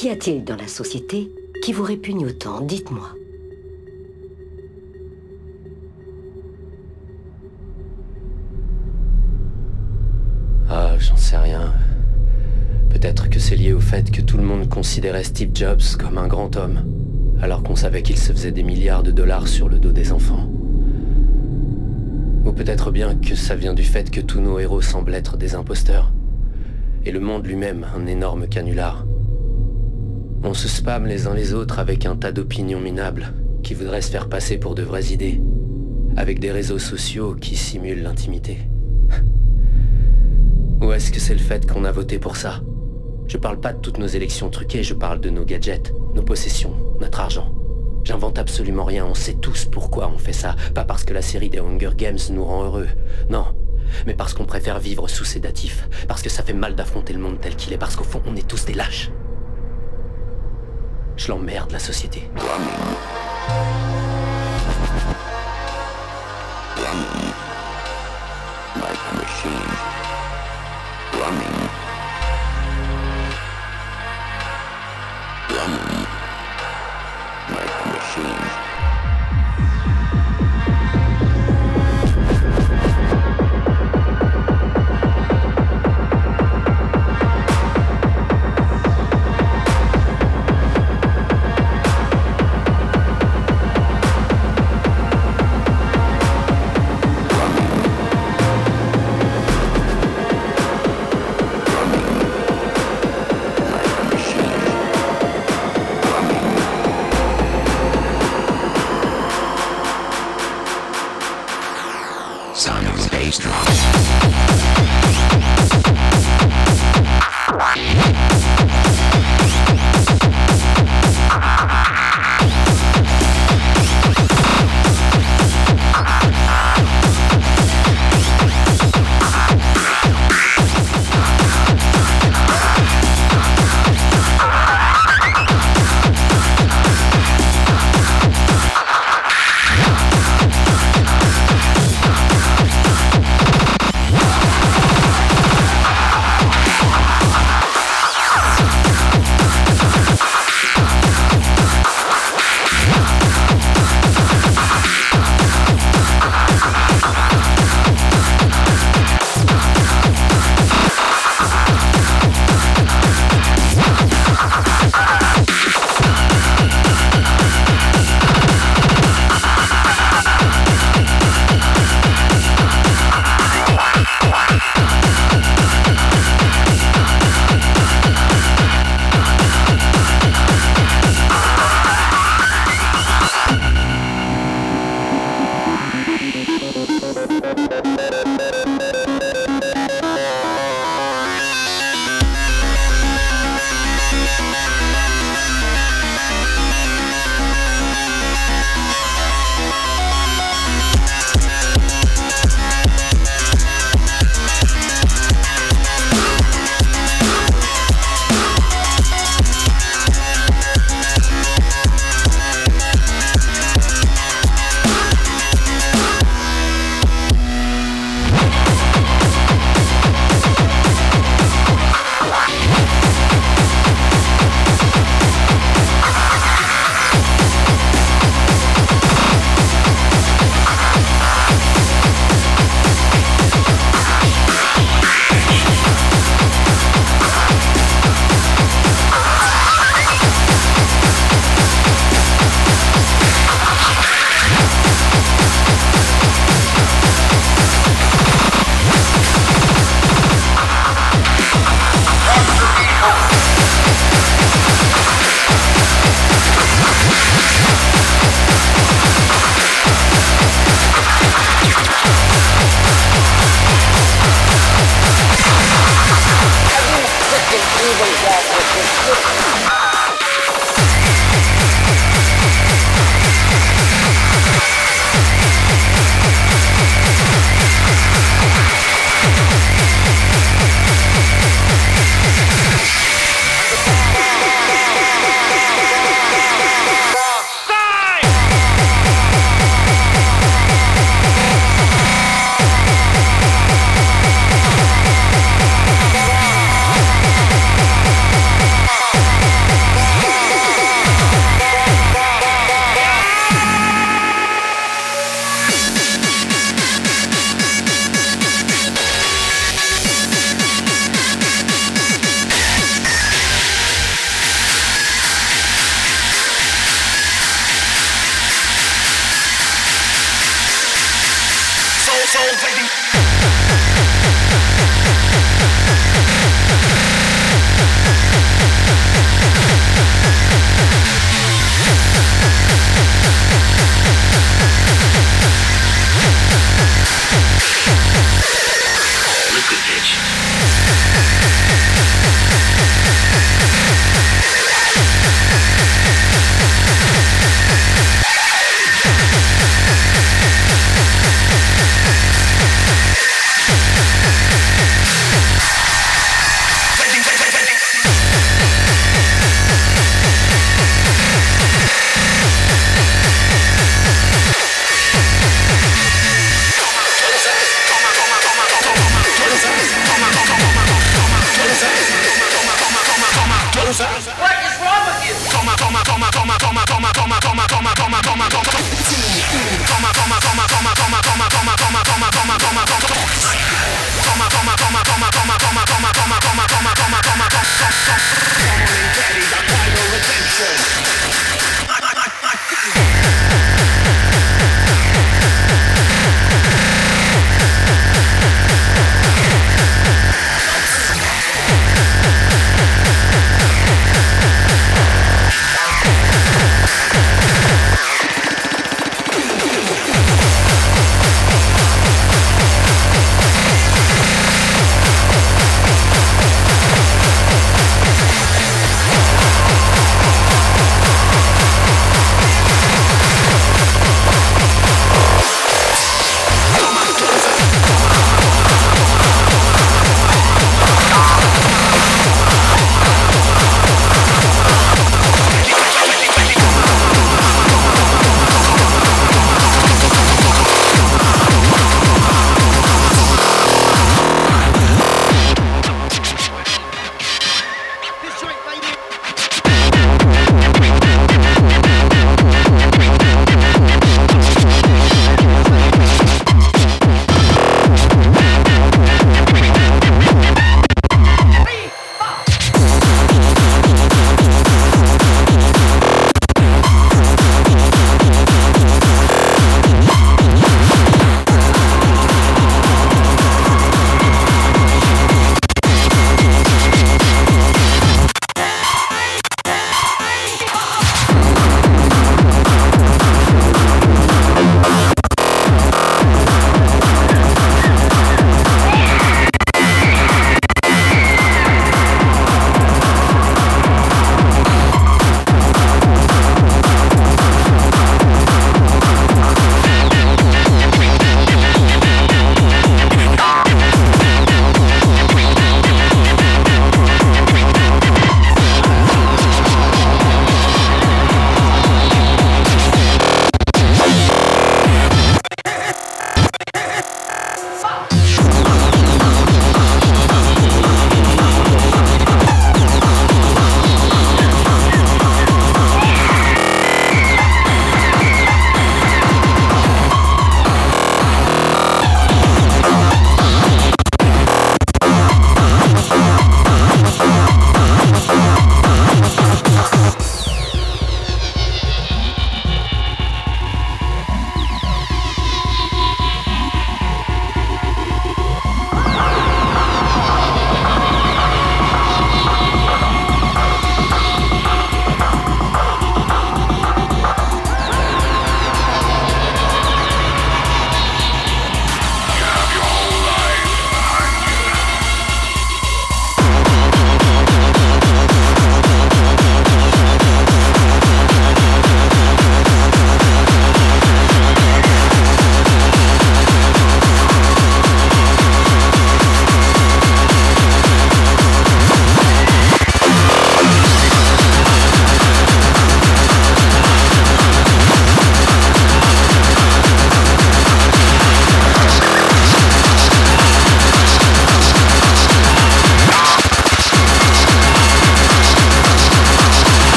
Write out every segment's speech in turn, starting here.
Qu'y a-t-il dans la société qui vous répugne autant? Dites-moi. Ah, j'en sais rien. Peut-être que c'est lié au fait que tout le monde considérait Steve Jobs comme un grand homme, alors qu'on savait qu'il se faisait des milliards de dollars sur le dos des enfants. Ou peut-être bien que ça vient du fait que tous nos héros semblent être des imposteurs. Et le monde lui-même un énorme canular. On se spamme les uns les autres avec un tas d'opinions minables qui voudraient se faire passer pour de vraies idées, avec des réseaux sociaux qui simulent l'intimité. Ou est-ce que c'est le fait qu'on a voté pour ça? Je parle pas de toutes nos élections truquées, je parle de nos gadgets, nos possessions, notre argent. J'invente absolument rien, on sait tous pourquoi on fait ça. Pas parce que la série des Hunger Games nous rend heureux. Non. Mais parce qu'on préfère vivre sous sédatif. Parce que ça fait mal d'affronter le monde tel qu'il est. Parce qu'au fond, on est tous des lâches. Je l'emmerde, la société.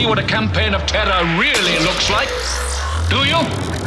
See what a campaign of terror really looks like? Do you?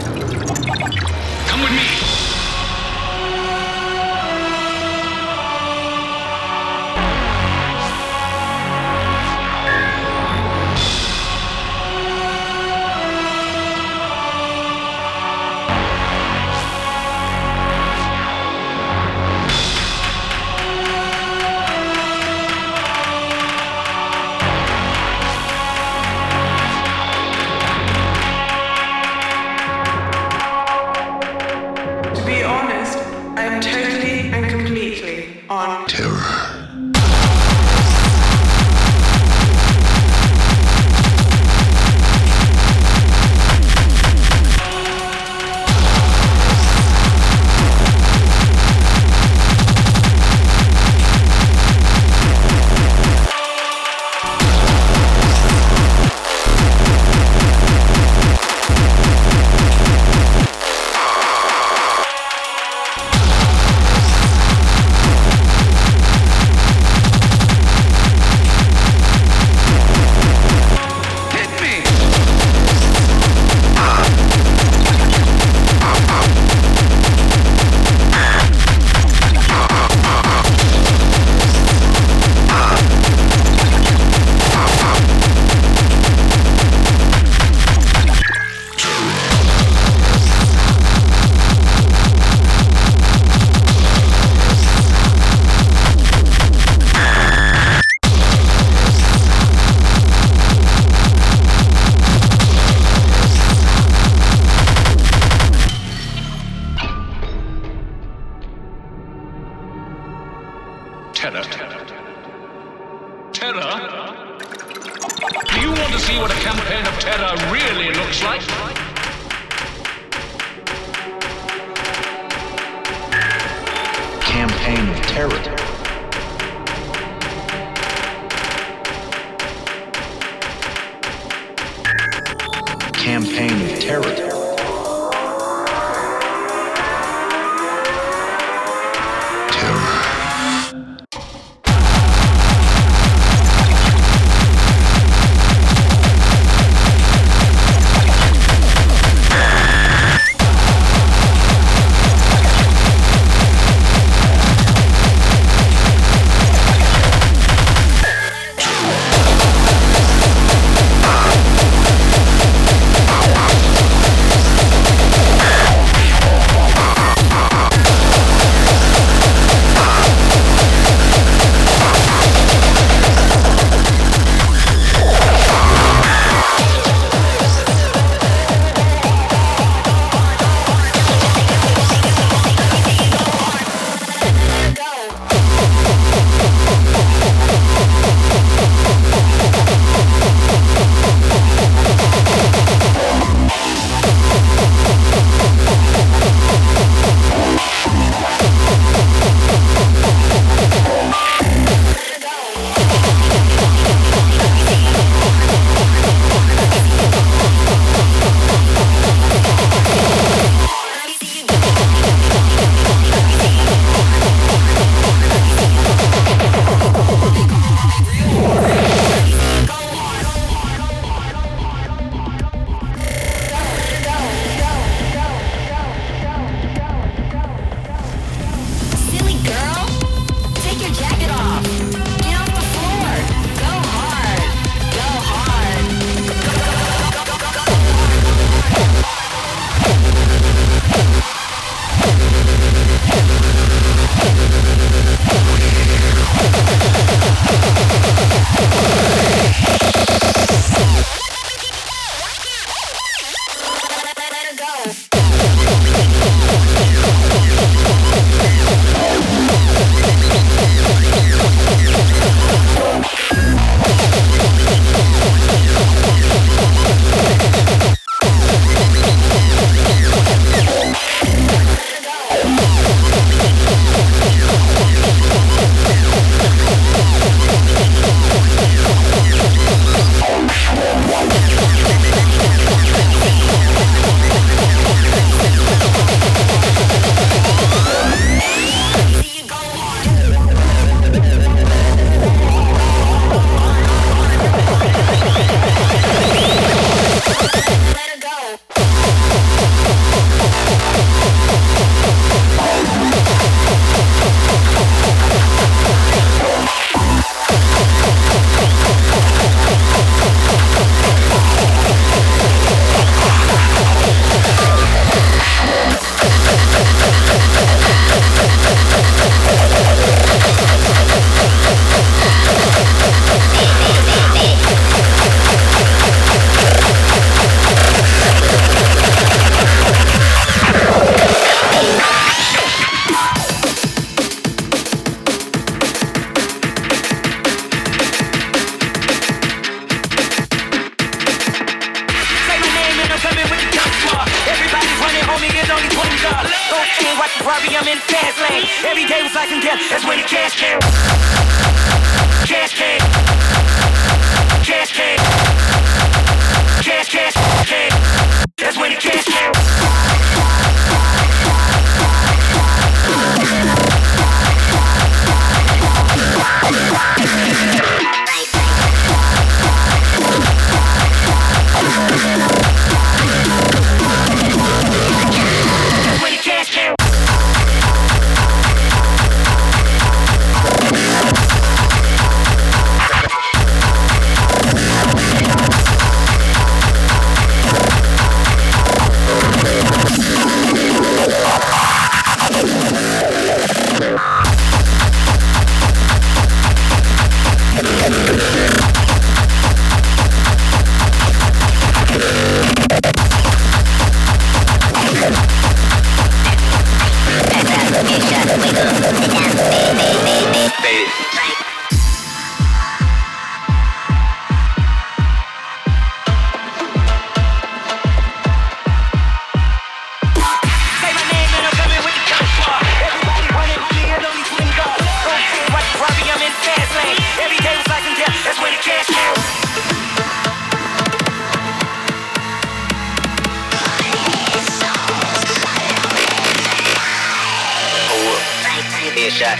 shut,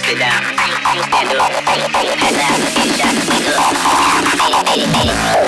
sit down, stand up, head down, head shut, wiggle, hey, hey, hey.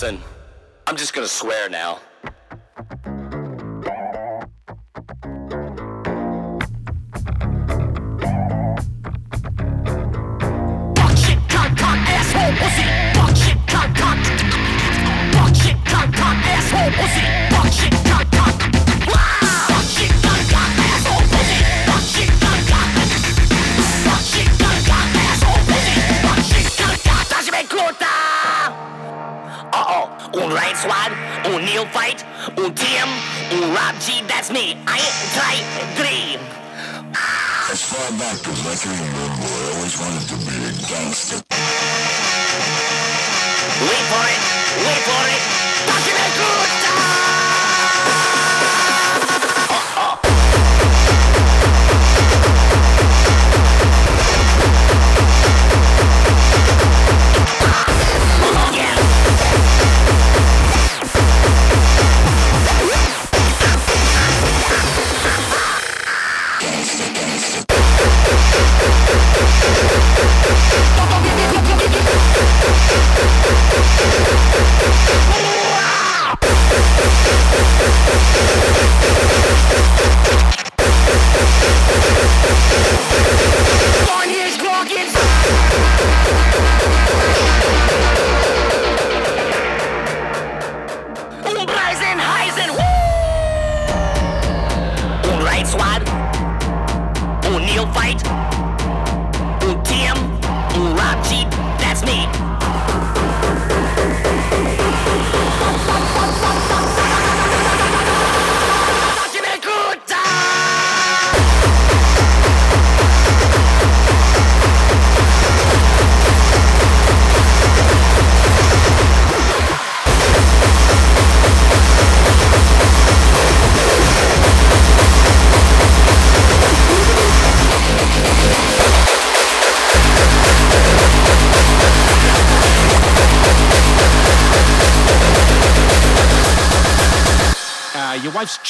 Listen, I'm just gonna swear now. I try dream. As far back as I can remember, I always wanted to be a gangster. Wait for it! Wait for it!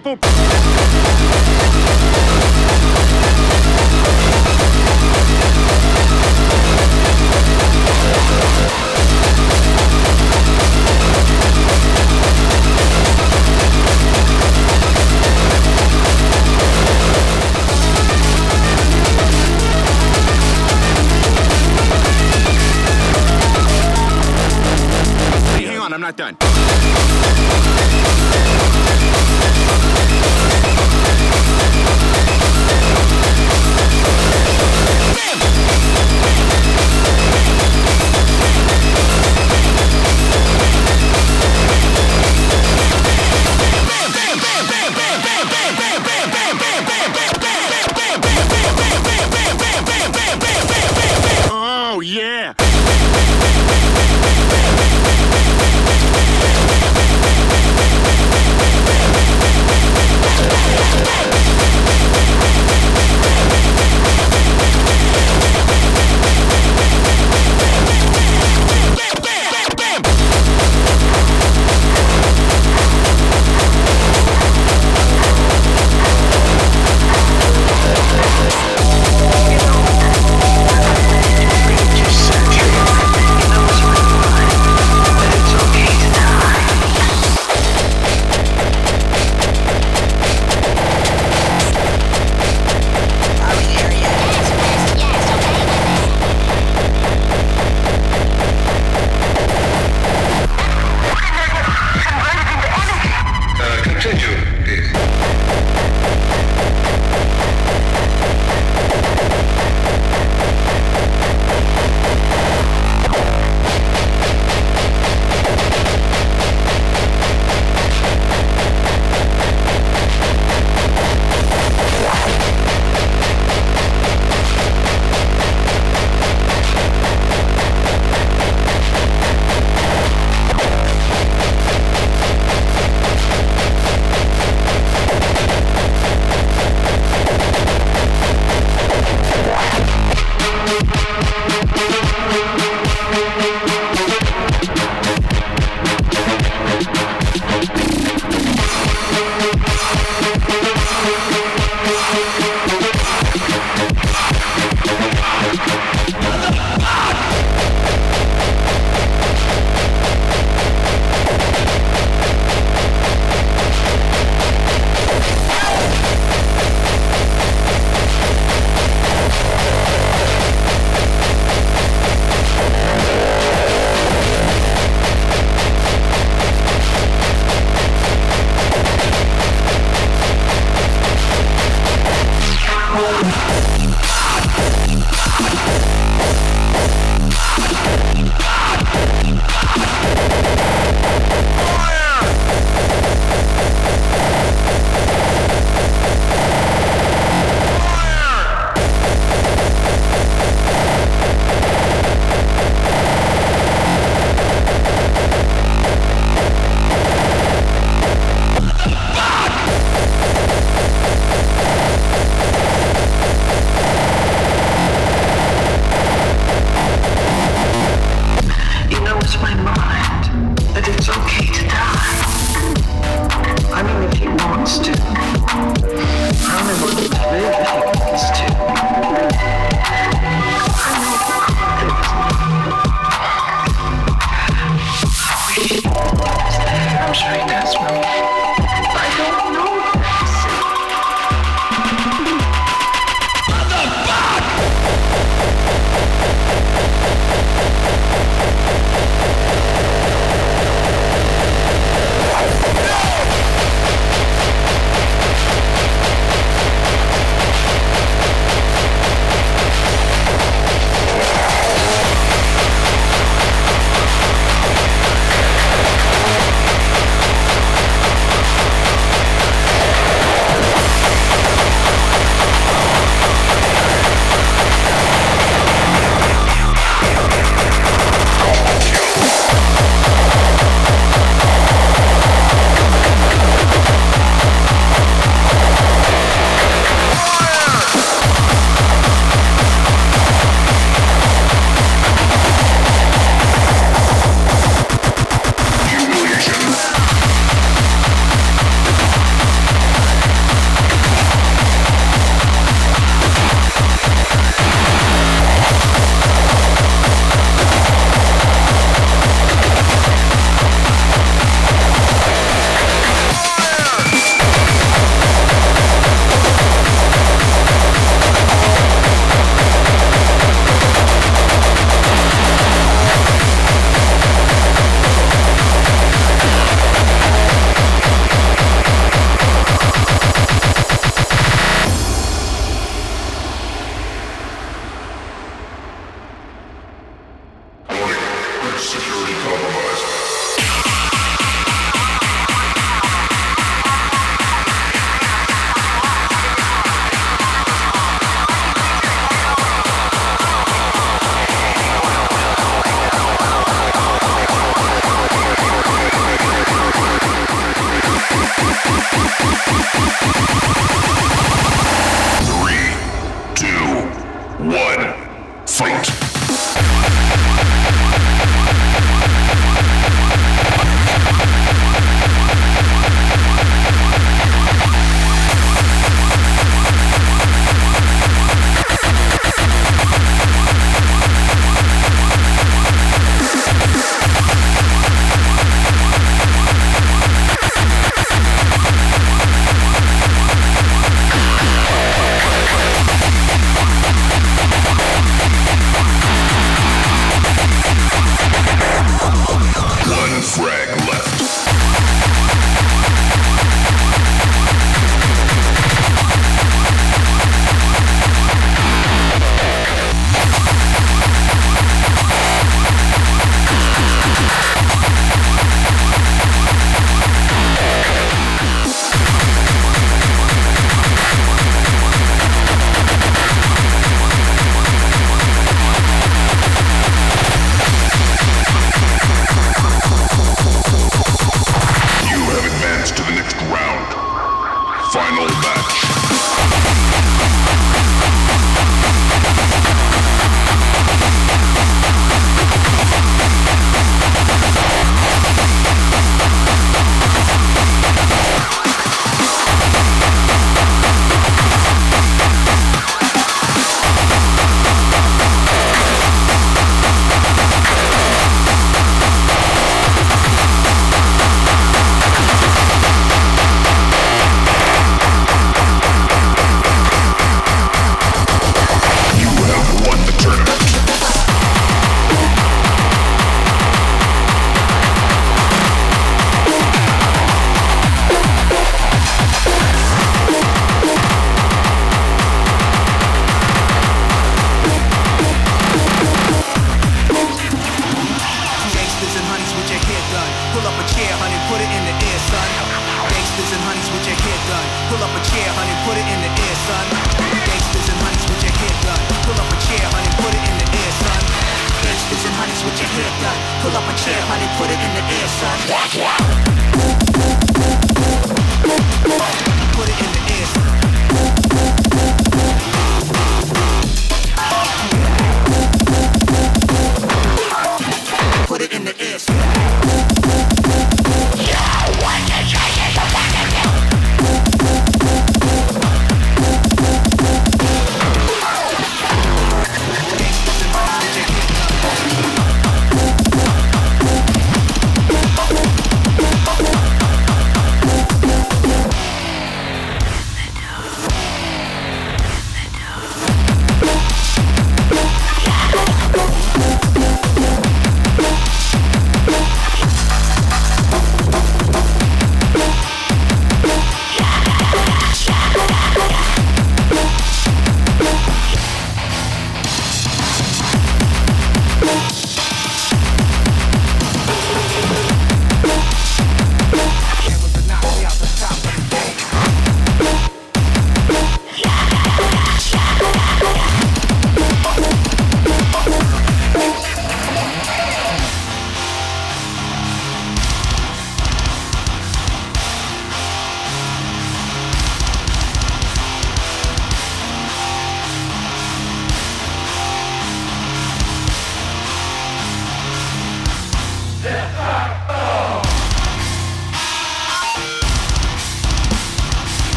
people. That's what you hear, now. Pull up a chair, honey, put it in the air, son. Put it in